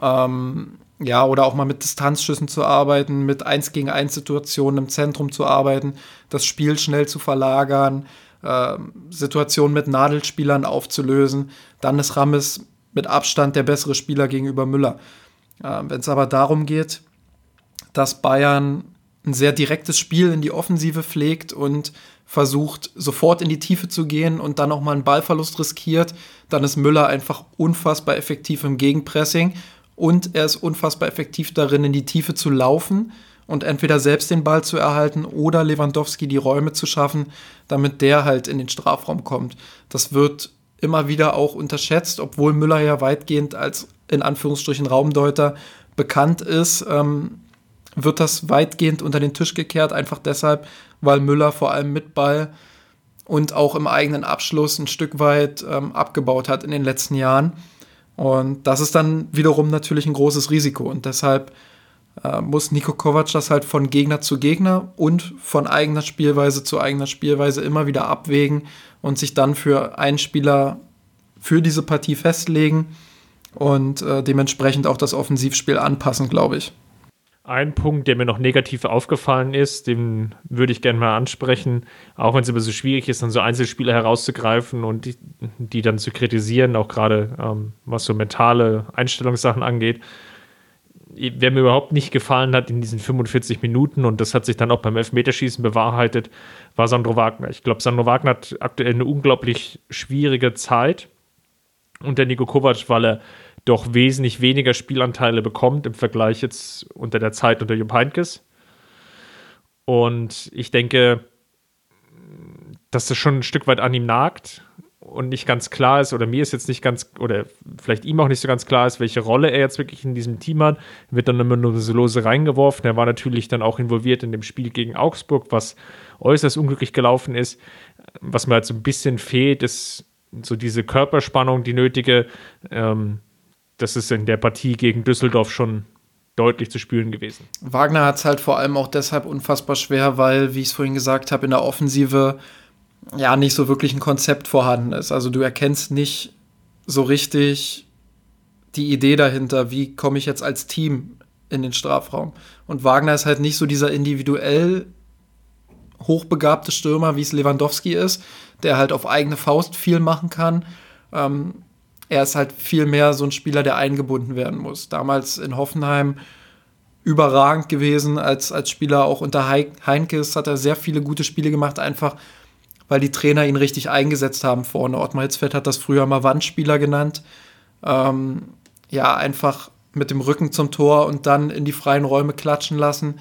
Ähm, ja, oder auch mal mit Distanzschüssen zu arbeiten, mit 1 gegen 1 Situationen im Zentrum zu arbeiten, das Spiel schnell zu verlagern, äh, Situationen mit Nadelspielern aufzulösen. Dann ist Rammes mit Abstand der bessere Spieler gegenüber Müller. Äh, Wenn es aber darum geht, dass Bayern ein sehr direktes Spiel in die Offensive pflegt und versucht, sofort in die Tiefe zu gehen und dann auch mal einen Ballverlust riskiert, dann ist Müller einfach unfassbar effektiv im Gegenpressing und er ist unfassbar effektiv darin, in die Tiefe zu laufen und entweder selbst den Ball zu erhalten oder Lewandowski die Räume zu schaffen, damit der halt in den Strafraum kommt. Das wird immer wieder auch unterschätzt, obwohl Müller ja weitgehend als in Anführungsstrichen Raumdeuter bekannt ist, ähm, wird das weitgehend unter den Tisch gekehrt, einfach deshalb, weil Müller vor allem mit Ball und auch im eigenen Abschluss ein Stück weit ähm, abgebaut hat in den letzten Jahren. Und das ist dann wiederum natürlich ein großes Risiko. Und deshalb äh, muss Nico Kovac das halt von Gegner zu Gegner und von eigener Spielweise zu eigener Spielweise immer wieder abwägen und sich dann für einen Spieler für diese Partie festlegen und äh, dementsprechend auch das Offensivspiel anpassen, glaube ich. Ein Punkt, der mir noch negativ aufgefallen ist, den würde ich gerne mal ansprechen, auch wenn es immer so schwierig ist, dann so Einzelspieler herauszugreifen und die, die dann zu kritisieren, auch gerade ähm, was so mentale Einstellungssachen angeht. Wer mir überhaupt nicht gefallen hat in diesen 45 Minuten, und das hat sich dann auch beim Elfmeterschießen bewahrheitet, war Sandro Wagner. Ich glaube, Sandro Wagner hat aktuell eine unglaublich schwierige Zeit. Unter Nico Kovac, weil er doch wesentlich weniger Spielanteile bekommt im Vergleich jetzt unter der Zeit unter Jupp Heynckes. Und ich denke, dass das schon ein Stück weit an ihm nagt und nicht ganz klar ist, oder mir ist jetzt nicht ganz, oder vielleicht ihm auch nicht so ganz klar ist, welche Rolle er jetzt wirklich in diesem Team hat, wird dann immer nur so lose reingeworfen. Er war natürlich dann auch involviert in dem Spiel gegen Augsburg, was äußerst unglücklich gelaufen ist. Was mir halt so ein bisschen fehlt, ist so diese Körperspannung, die nötige. Ähm, das ist in der Partie gegen Düsseldorf schon deutlich zu spüren gewesen. Wagner hat es halt vor allem auch deshalb unfassbar schwer, weil, wie ich es vorhin gesagt habe, in der Offensive ja nicht so wirklich ein Konzept vorhanden ist. Also du erkennst nicht so richtig die Idee dahinter, wie komme ich jetzt als Team in den Strafraum. Und Wagner ist halt nicht so dieser individuell hochbegabte Stürmer, wie es Lewandowski ist, der halt auf eigene Faust viel machen kann. Ähm, er ist halt viel mehr so ein Spieler, der eingebunden werden muss. Damals in Hoffenheim überragend gewesen als, als Spieler, auch unter Heinkes hat er sehr viele gute Spiele gemacht, einfach weil die Trainer ihn richtig eingesetzt haben vorne. Ottmar Hitzfeld hat das früher mal Wandspieler genannt. Ähm, ja, einfach mit dem Rücken zum Tor und dann in die freien Räume klatschen lassen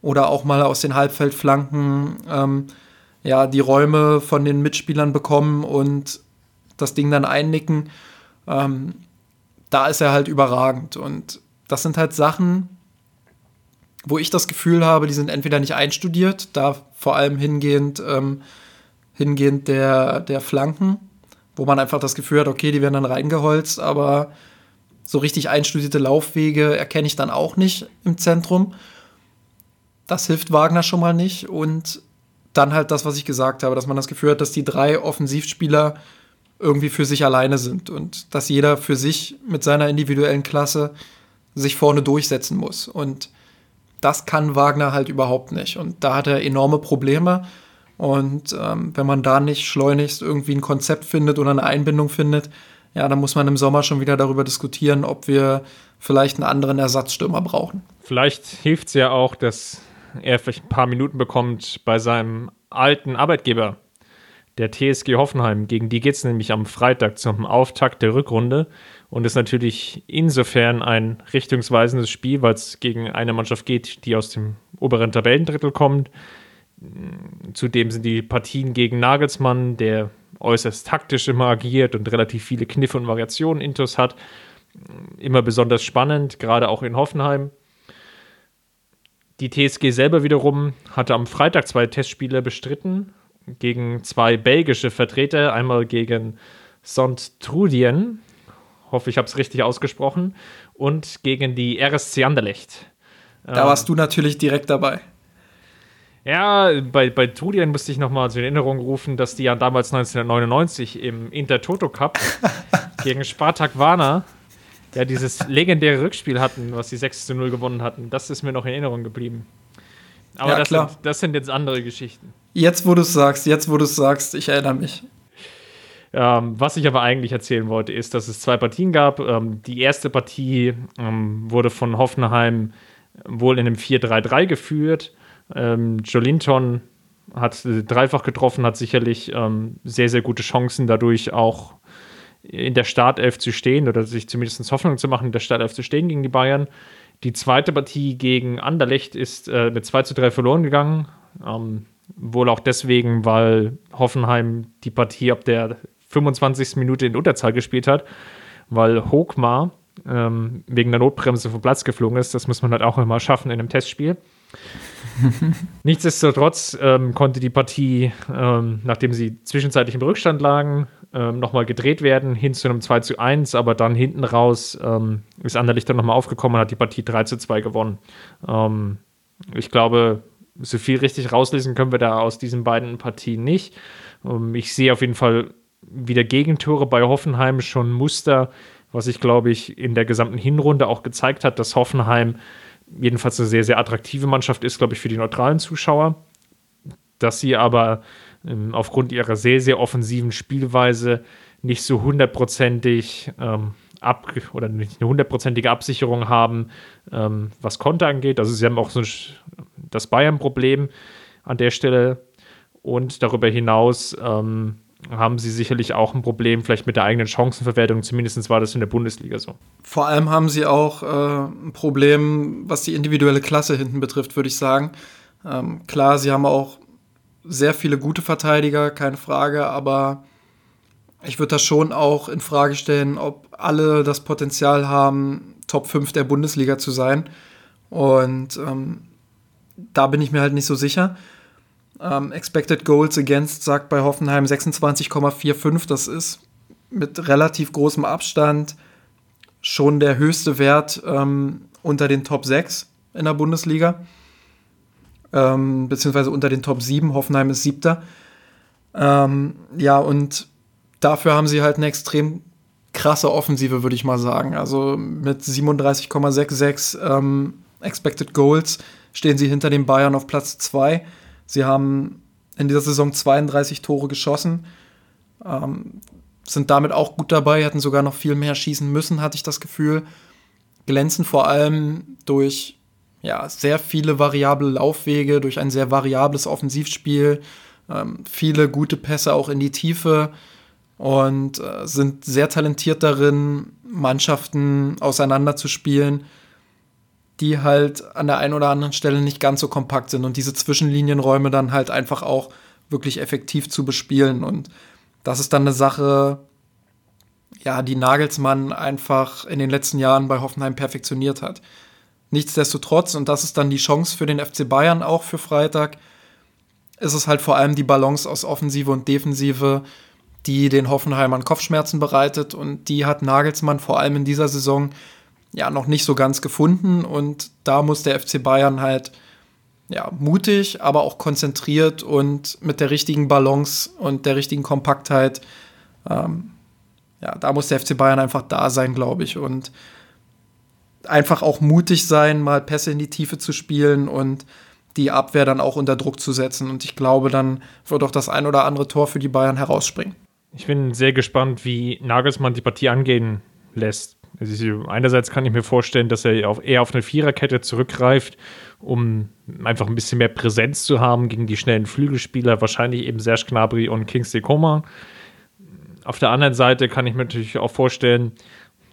oder auch mal aus den Halbfeldflanken ähm, ja, die Räume von den Mitspielern bekommen und das Ding dann einnicken. Ähm, da ist er halt überragend und das sind halt Sachen, wo ich das Gefühl habe, die sind entweder nicht einstudiert, da vor allem hingehend ähm, hingehend der, der Flanken, wo man einfach das Gefühl hat, okay, die werden dann reingeholzt, aber so richtig einstudierte Laufwege erkenne ich dann auch nicht im Zentrum. Das hilft Wagner schon mal nicht. Und dann halt das, was ich gesagt habe, dass man das Gefühl hat, dass die drei Offensivspieler irgendwie für sich alleine sind und dass jeder für sich mit seiner individuellen Klasse sich vorne durchsetzen muss. Und das kann Wagner halt überhaupt nicht. Und da hat er enorme Probleme. Und ähm, wenn man da nicht schleunigst irgendwie ein Konzept findet oder eine Einbindung findet, ja, dann muss man im Sommer schon wieder darüber diskutieren, ob wir vielleicht einen anderen Ersatzstürmer brauchen. Vielleicht hilft es ja auch, dass er vielleicht ein paar Minuten bekommt bei seinem alten Arbeitgeber, der TSG Hoffenheim. Gegen die geht es nämlich am Freitag zum Auftakt der Rückrunde und ist natürlich insofern ein richtungsweisendes Spiel, weil es gegen eine Mannschaft geht, die aus dem oberen Tabellendrittel kommt. Zudem sind die Partien gegen Nagelsmann, der äußerst taktisch immer agiert und relativ viele Kniffe und Variationen intus hat, immer besonders spannend, gerade auch in Hoffenheim. Die TSG selber wiederum hatte am Freitag zwei Testspiele bestritten gegen zwei belgische Vertreter, einmal gegen Trudien, hoffe ich habe es richtig ausgesprochen, und gegen die RSC Anderlecht. Da warst du natürlich direkt dabei. Ja, bei, bei Tudien musste ich nochmal zur Erinnerung rufen, dass die ja damals 1999 im Inter-Toto Cup gegen Spartak Warna ja dieses legendäre Rückspiel hatten, was sie 6 zu 0 gewonnen hatten. Das ist mir noch in Erinnerung geblieben. Aber ja, das, sind, das, sind, jetzt andere Geschichten. Jetzt, wo du es sagst, jetzt, wo du es sagst, ich erinnere mich. Ähm, was ich aber eigentlich erzählen wollte, ist, dass es zwei Partien gab. Ähm, die erste Partie ähm, wurde von Hoffenheim wohl in einem 4-3-3 geführt. Ähm, Jolinton hat dreifach getroffen, hat sicherlich ähm, sehr, sehr gute Chancen, dadurch auch in der Startelf zu stehen oder sich zumindest Hoffnung zu machen, in der Startelf zu stehen gegen die Bayern. Die zweite Partie gegen Anderlecht ist äh, mit 2 zu 3 verloren gegangen. Ähm, wohl auch deswegen, weil Hoffenheim die Partie ab der 25. Minute in Unterzahl gespielt hat, weil Hochmar ähm, wegen der Notbremse vom Platz geflogen ist. Das muss man halt auch immer schaffen in einem Testspiel. Nichtsdestotrotz ähm, konnte die Partie, ähm, nachdem sie zwischenzeitlich im Rückstand lagen, ähm, nochmal gedreht werden, hin zu einem 2 zu 1, aber dann hinten raus ähm, ist Anderlicht dann nochmal aufgekommen und hat die Partie 3 zu 2 gewonnen. Ähm, ich glaube, so viel richtig rauslesen können wir da aus diesen beiden Partien nicht. Ähm, ich sehe auf jeden Fall wieder Gegentore bei Hoffenheim schon Muster, was sich, glaube ich, in der gesamten Hinrunde auch gezeigt hat, dass Hoffenheim jedenfalls eine sehr, sehr attraktive Mannschaft ist, glaube ich, für die neutralen Zuschauer. Dass sie aber ähm, aufgrund ihrer sehr, sehr offensiven Spielweise nicht so hundertprozentig ähm, ab oder nicht eine hundertprozentige Absicherung haben, ähm, was Konter angeht. Also sie haben auch so das Bayern-Problem an der Stelle. Und darüber hinaus ähm, haben sie sicherlich auch ein Problem vielleicht mit der eigenen Chancenverwertung. Zumindest war das in der Bundesliga so. Vor allem haben sie auch äh, ein Problem, was die individuelle Klasse hinten betrifft, würde ich sagen. Ähm, klar, sie haben auch sehr viele gute Verteidiger, keine Frage, aber ich würde das schon auch in Frage stellen, ob alle das Potenzial haben, Top 5 der Bundesliga zu sein. Und ähm, da bin ich mir halt nicht so sicher. Ähm, Expected Goals Against sagt bei Hoffenheim 26,45. Das ist mit relativ großem Abstand schon der höchste Wert ähm, unter den Top 6 in der Bundesliga. Ähm, beziehungsweise unter den Top 7. Hoffenheim ist siebter. Ähm, ja, und dafür haben sie halt eine extrem krasse Offensive, würde ich mal sagen. Also mit 37,66 ähm, Expected Goals stehen sie hinter den Bayern auf Platz 2. Sie haben in dieser Saison 32 Tore geschossen, ähm, sind damit auch gut dabei, hätten sogar noch viel mehr schießen müssen, hatte ich das Gefühl. Glänzen vor allem durch ja, sehr viele variable Laufwege, durch ein sehr variables Offensivspiel, ähm, viele gute Pässe auch in die Tiefe und äh, sind sehr talentiert darin, Mannschaften auseinanderzuspielen die halt an der einen oder anderen Stelle nicht ganz so kompakt sind und diese Zwischenlinienräume dann halt einfach auch wirklich effektiv zu bespielen. Und das ist dann eine Sache, ja, die Nagelsmann einfach in den letzten Jahren bei Hoffenheim perfektioniert hat. Nichtsdestotrotz, und das ist dann die Chance für den FC Bayern auch für Freitag, ist es halt vor allem die Balance aus Offensive und Defensive, die den Hoffenheimern Kopfschmerzen bereitet. Und die hat Nagelsmann vor allem in dieser Saison ja noch nicht so ganz gefunden und da muss der FC Bayern halt ja mutig, aber auch konzentriert und mit der richtigen Balance und der richtigen Kompaktheit ähm, ja, da muss der FC Bayern einfach da sein, glaube ich und einfach auch mutig sein, mal Pässe in die Tiefe zu spielen und die Abwehr dann auch unter Druck zu setzen. Und ich glaube, dann wird auch das ein oder andere Tor für die Bayern herausspringen. Ich bin sehr gespannt, wie Nagelsmann die Partie angehen lässt. Also einerseits kann ich mir vorstellen, dass er eher auf eine Viererkette zurückgreift, um einfach ein bisschen mehr Präsenz zu haben gegen die schnellen Flügelspieler, wahrscheinlich eben Serge Gnabry und Kingsley Coman. Auf der anderen Seite kann ich mir natürlich auch vorstellen,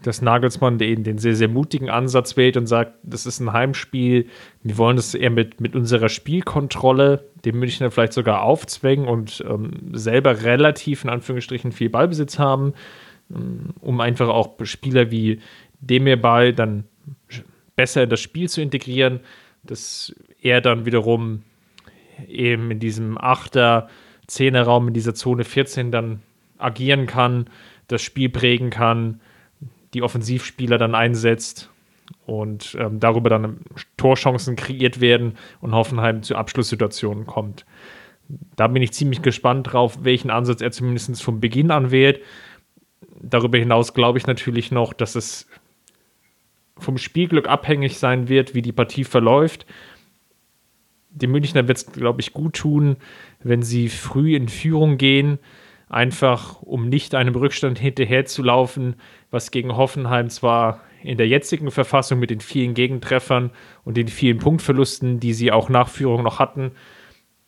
dass Nagelsmann den, den sehr, sehr mutigen Ansatz wählt und sagt, das ist ein Heimspiel, wir wollen das eher mit, mit unserer Spielkontrolle dem Münchner vielleicht sogar aufzwängen und ähm, selber relativ in Anführungsstrichen viel Ballbesitz haben um einfach auch Spieler wie Demirbay dann besser in das Spiel zu integrieren, dass er dann wiederum eben in diesem Achter, Zehnerraum in dieser Zone 14 dann agieren kann, das Spiel prägen kann, die Offensivspieler dann einsetzt und ähm, darüber dann Torchancen kreiert werden und Hoffenheim zu Abschlusssituationen kommt. Da bin ich ziemlich gespannt drauf, welchen Ansatz er zumindest vom Beginn an wählt darüber hinaus glaube ich natürlich noch, dass es vom Spielglück abhängig sein wird, wie die Partie verläuft. Die Münchner wird es, glaube ich, gut tun, wenn sie früh in Führung gehen, einfach um nicht einem Rückstand hinterherzulaufen, was gegen Hoffenheim zwar in der jetzigen Verfassung mit den vielen Gegentreffern und den vielen Punktverlusten, die sie auch nach Führung noch hatten,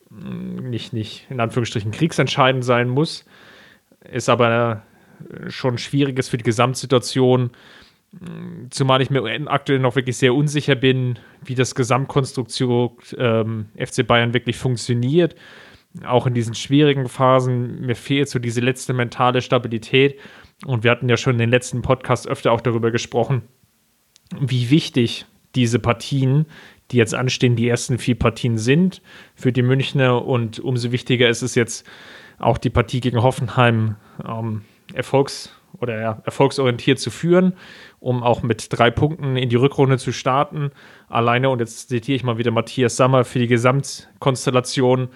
nicht, nicht in Anführungsstrichen kriegsentscheidend sein muss, ist aber schon schwierig ist für die Gesamtsituation. Zumal ich mir aktuell noch wirklich sehr unsicher bin, wie das Gesamtkonstruktion ähm, FC Bayern wirklich funktioniert. Auch in diesen schwierigen Phasen, mir fehlt so diese letzte mentale Stabilität. Und wir hatten ja schon in den letzten Podcasts öfter auch darüber gesprochen, wie wichtig diese Partien, die jetzt anstehen, die ersten vier Partien sind für die Münchner. Und umso wichtiger ist es jetzt auch die Partie gegen Hoffenheim ähm, erfolgs- oder ja, erfolgsorientiert zu führen, um auch mit drei Punkten in die Rückrunde zu starten. Alleine, und jetzt zitiere ich mal wieder Matthias Sammer, für die Gesamtkonstellation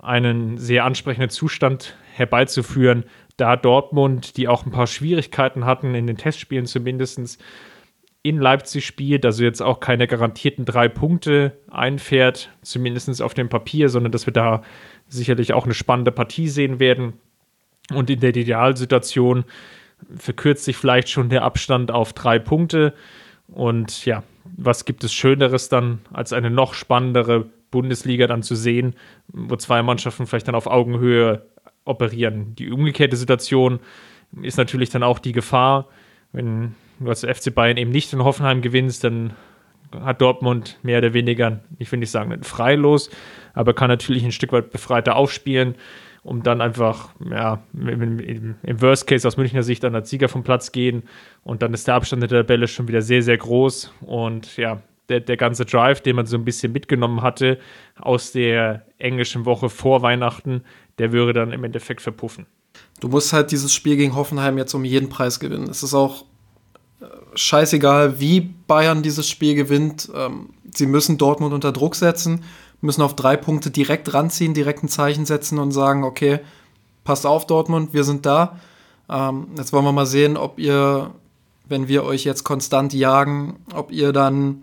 einen sehr ansprechenden Zustand herbeizuführen, da Dortmund, die auch ein paar Schwierigkeiten hatten, in den Testspielen zumindest, in Leipzig spielt, also jetzt auch keine garantierten drei Punkte einfährt, zumindest auf dem Papier, sondern dass wir da sicherlich auch eine spannende Partie sehen werden. Und in der Idealsituation verkürzt sich vielleicht schon der Abstand auf drei Punkte. Und ja, was gibt es Schöneres dann, als eine noch spannendere Bundesliga dann zu sehen, wo zwei Mannschaften vielleicht dann auf Augenhöhe operieren. Die umgekehrte Situation ist natürlich dann auch die Gefahr, wenn du als FC Bayern eben nicht in Hoffenheim gewinnst, dann hat Dortmund mehr oder weniger, ich will nicht sagen, freilos, aber kann natürlich ein Stück weit befreiter aufspielen, um dann einfach, ja, im, Worst Case aus Münchner Sicht dann als Sieger vom Platz gehen. Und dann ist der Abstand der Tabelle schon wieder sehr, sehr groß. Und ja, der, der ganze Drive, den man so ein bisschen mitgenommen hatte aus der englischen Woche vor Weihnachten, der würde dann im Endeffekt verpuffen. Du musst halt dieses Spiel gegen Hoffenheim jetzt um jeden Preis gewinnen. Es ist auch äh, scheißegal, wie Bayern dieses Spiel gewinnt. Ähm, sie müssen Dortmund unter Druck setzen, müssen auf drei Punkte direkt ranziehen, direkt ein Zeichen setzen und sagen, okay, passt auf Dortmund, wir sind da. Ähm, jetzt wollen wir mal sehen, ob ihr, wenn wir euch jetzt konstant jagen, ob ihr dann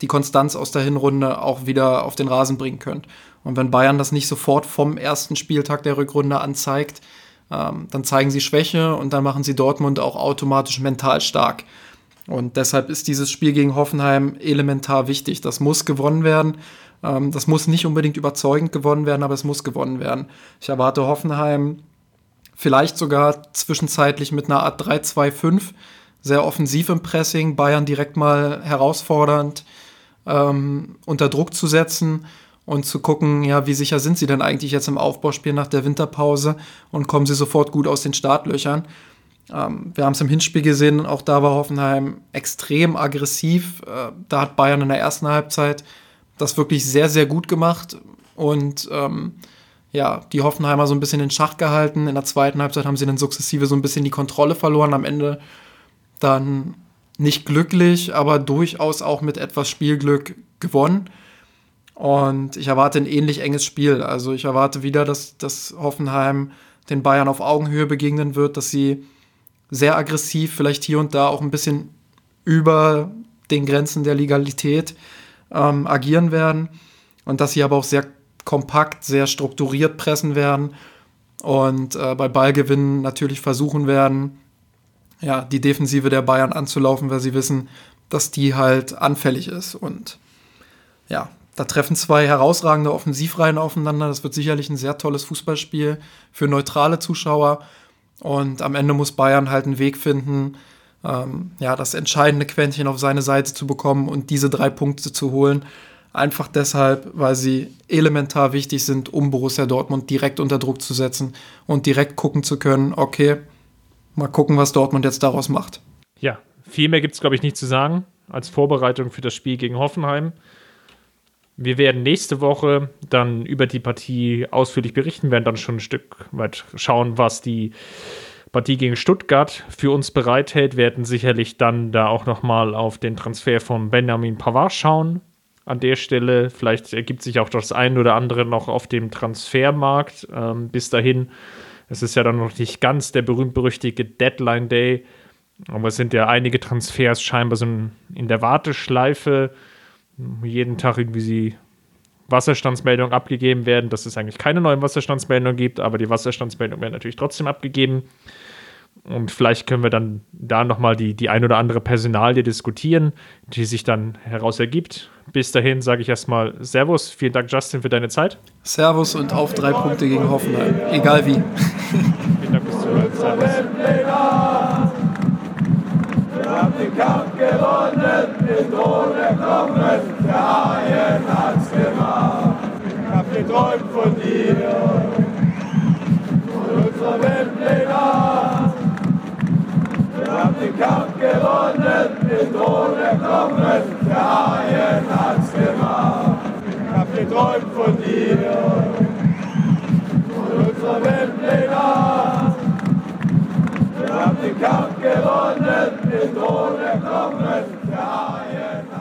die Konstanz aus der Hinrunde auch wieder auf den Rasen bringen könnt. Und wenn Bayern das nicht sofort vom ersten Spieltag der Rückrunde anzeigt, ähm, dann zeigen sie Schwäche und dann machen sie Dortmund auch automatisch mental stark. Und deshalb ist dieses Spiel gegen Hoffenheim elementar wichtig. Das muss gewonnen werden. Ähm, das muss nicht unbedingt überzeugend gewonnen werden, aber es muss gewonnen werden. Ich erwarte Hoffenheim vielleicht sogar zwischenzeitlich mit einer Art 3-2-5, sehr offensiv im Pressing, Bayern direkt mal herausfordernd ähm, unter Druck zu setzen und zu gucken, ja, wie sicher sind sie denn eigentlich jetzt im Aufbauspiel nach der Winterpause und kommen sie sofort gut aus den Startlöchern. Ähm, wir haben es im Hinspiel gesehen, auch da war Hoffenheim extrem aggressiv. Äh, da hat Bayern in der ersten Halbzeit das wirklich sehr, sehr gut gemacht und ähm, ja, die Hoffenheimer so ein bisschen in Schach gehalten. In der zweiten Halbzeit haben sie dann sukzessive so ein bisschen die Kontrolle verloren. Am Ende dann nicht glücklich, aber durchaus auch mit etwas Spielglück gewonnen. Und ich erwarte ein ähnlich enges Spiel. Also ich erwarte wieder, dass, dass Hoffenheim den Bayern auf Augenhöhe begegnen wird, dass sie sehr aggressiv, vielleicht hier und da auch ein bisschen über den Grenzen der Legalität ähm, agieren werden und dass sie aber auch sehr kompakt, sehr strukturiert pressen werden und äh, bei Ballgewinnen natürlich versuchen werden, ja, die Defensive der Bayern anzulaufen, weil sie wissen, dass die halt anfällig ist. Und ja, da treffen zwei herausragende Offensivreihen aufeinander. Das wird sicherlich ein sehr tolles Fußballspiel für neutrale Zuschauer. Und am Ende muss Bayern halt einen Weg finden, ähm, ja, das entscheidende Quäntchen auf seine Seite zu bekommen und diese drei Punkte zu holen. Einfach deshalb, weil sie elementar wichtig sind, um Borussia Dortmund direkt unter Druck zu setzen und direkt gucken zu können, okay, Mal gucken, was Dortmund jetzt daraus macht. Ja, viel mehr gibt es, glaube ich, nicht zu sagen als Vorbereitung für das Spiel gegen Hoffenheim. Wir werden nächste Woche dann über die Partie ausführlich berichten, werden dann schon ein Stück weit schauen, was die Partie gegen Stuttgart für uns bereithält, werden sicherlich dann da auch nochmal auf den Transfer von Benjamin Pavard schauen. An der Stelle, vielleicht ergibt sich auch das ein oder andere noch auf dem Transfermarkt. Ähm, bis dahin es ist ja dann noch nicht ganz der berühmt-berüchtigte Deadline Day, aber es sind ja einige Transfers scheinbar so in der Warteschleife. Jeden Tag irgendwie sie Wasserstandsmeldungen abgegeben werden, dass es eigentlich keine neuen Wasserstandsmeldungen gibt, aber die Wasserstandsmeldungen werden natürlich trotzdem abgegeben. Und vielleicht können wir dann da nochmal die, die ein oder andere Personalie diskutieren, die sich dann heraus ergibt. Bis dahin sage ich erstmal Servus. Vielen Dank, Justin, für deine Zeit. Servus und auf drei Punkte gegen Hoffenheim. Egal wie. Vielen Dank fürs Zuhören. Servus. Wir haben den Kampf gewonnen, den Tod kommen, der Haien hat's gemacht. Ich hab geträumt von dir, den Kampf gewonnen, mit ohne Knochen, der Haien hat's gemacht. Ich hab geträumt von dir, von unserer Welt Nacht. Wir haben den Kampf gewonnen, mit ohne Knochen, der Haien hat's gemacht.